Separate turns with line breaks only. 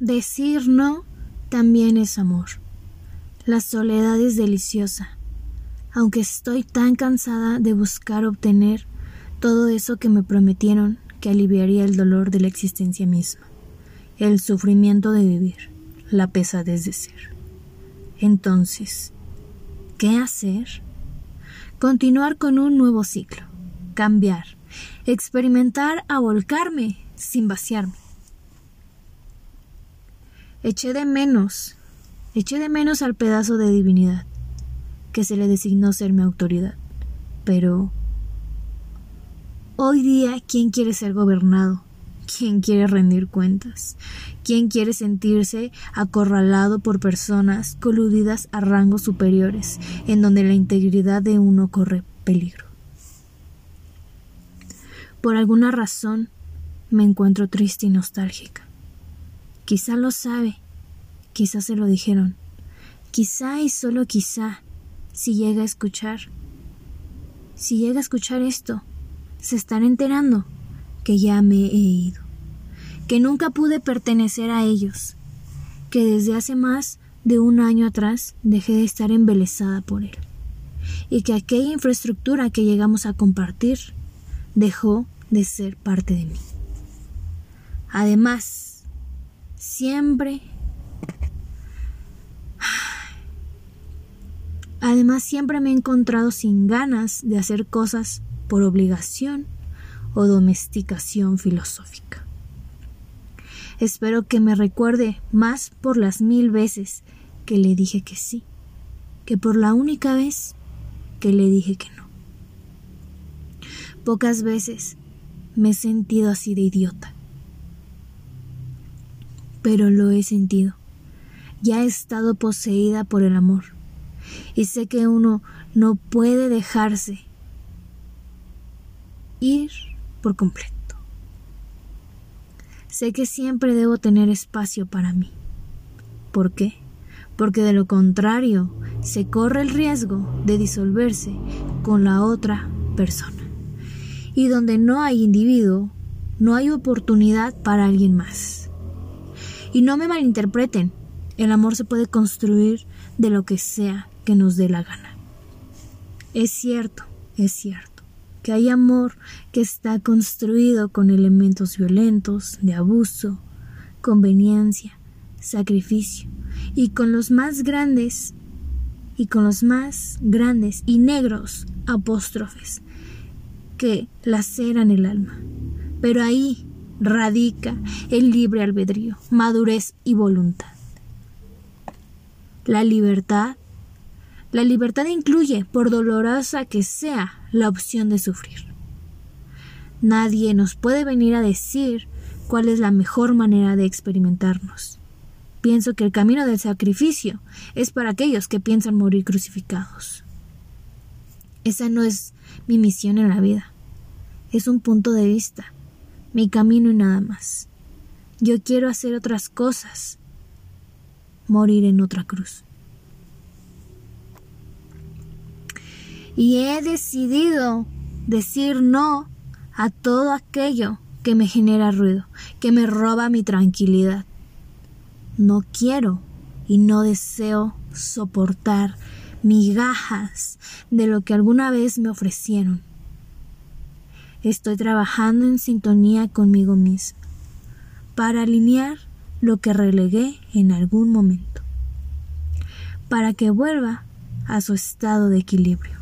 Decir no también es amor. La soledad es deliciosa, aunque estoy tan cansada de buscar obtener todo eso que me prometieron que aliviaría el dolor de la existencia misma, el sufrimiento de vivir, la pesadez de ser. Entonces, ¿qué hacer? Continuar con un nuevo ciclo, cambiar, experimentar a volcarme sin vaciarme. Eché de menos, eché de menos al pedazo de divinidad que se le designó ser mi autoridad. Pero hoy día, ¿quién quiere ser gobernado? ¿Quién quiere rendir cuentas? ¿Quién quiere sentirse acorralado por personas coludidas a rangos superiores, en donde la integridad de uno corre peligro? Por alguna razón me encuentro triste y nostálgica. Quizá lo sabe, quizá se lo dijeron, quizá y solo quizá, si llega a escuchar, si llega a escuchar esto, se están enterando que ya me he ido, que nunca pude pertenecer a ellos, que desde hace más de un año atrás dejé de estar embelesada por él, y que aquella infraestructura que llegamos a compartir dejó de ser parte de mí. Además, siempre... Además, siempre me he encontrado sin ganas de hacer cosas por obligación o domesticación filosófica. Espero que me recuerde más por las mil veces que le dije que sí, que por la única vez que le dije que no. Pocas veces me he sentido así de idiota pero lo he sentido. Ya he estado poseída por el amor. Y sé que uno no puede dejarse ir por completo. Sé que siempre debo tener espacio para mí. ¿Por qué? Porque de lo contrario se corre el riesgo de disolverse con la otra persona. Y donde no hay individuo, no hay oportunidad para alguien más. Y no me malinterpreten, el amor se puede construir de lo que sea que nos dé la gana. Es cierto, es cierto, que hay amor que está construido con elementos violentos, de abuso, conveniencia, sacrificio, y con los más grandes, y con los más grandes y negros apóstrofes que laceran el alma. Pero ahí radica el libre albedrío, madurez y voluntad. La libertad. La libertad incluye, por dolorosa que sea, la opción de sufrir. Nadie nos puede venir a decir cuál es la mejor manera de experimentarnos. Pienso que el camino del sacrificio es para aquellos que piensan morir crucificados. Esa no es mi misión en la vida. Es un punto de vista mi camino y nada más. Yo quiero hacer otras cosas, morir en otra cruz. Y he decidido decir no a todo aquello que me genera ruido, que me roba mi tranquilidad. No quiero y no deseo soportar migajas de lo que alguna vez me ofrecieron. Estoy trabajando en sintonía conmigo mismo para alinear lo que relegué en algún momento, para que vuelva a su estado de equilibrio.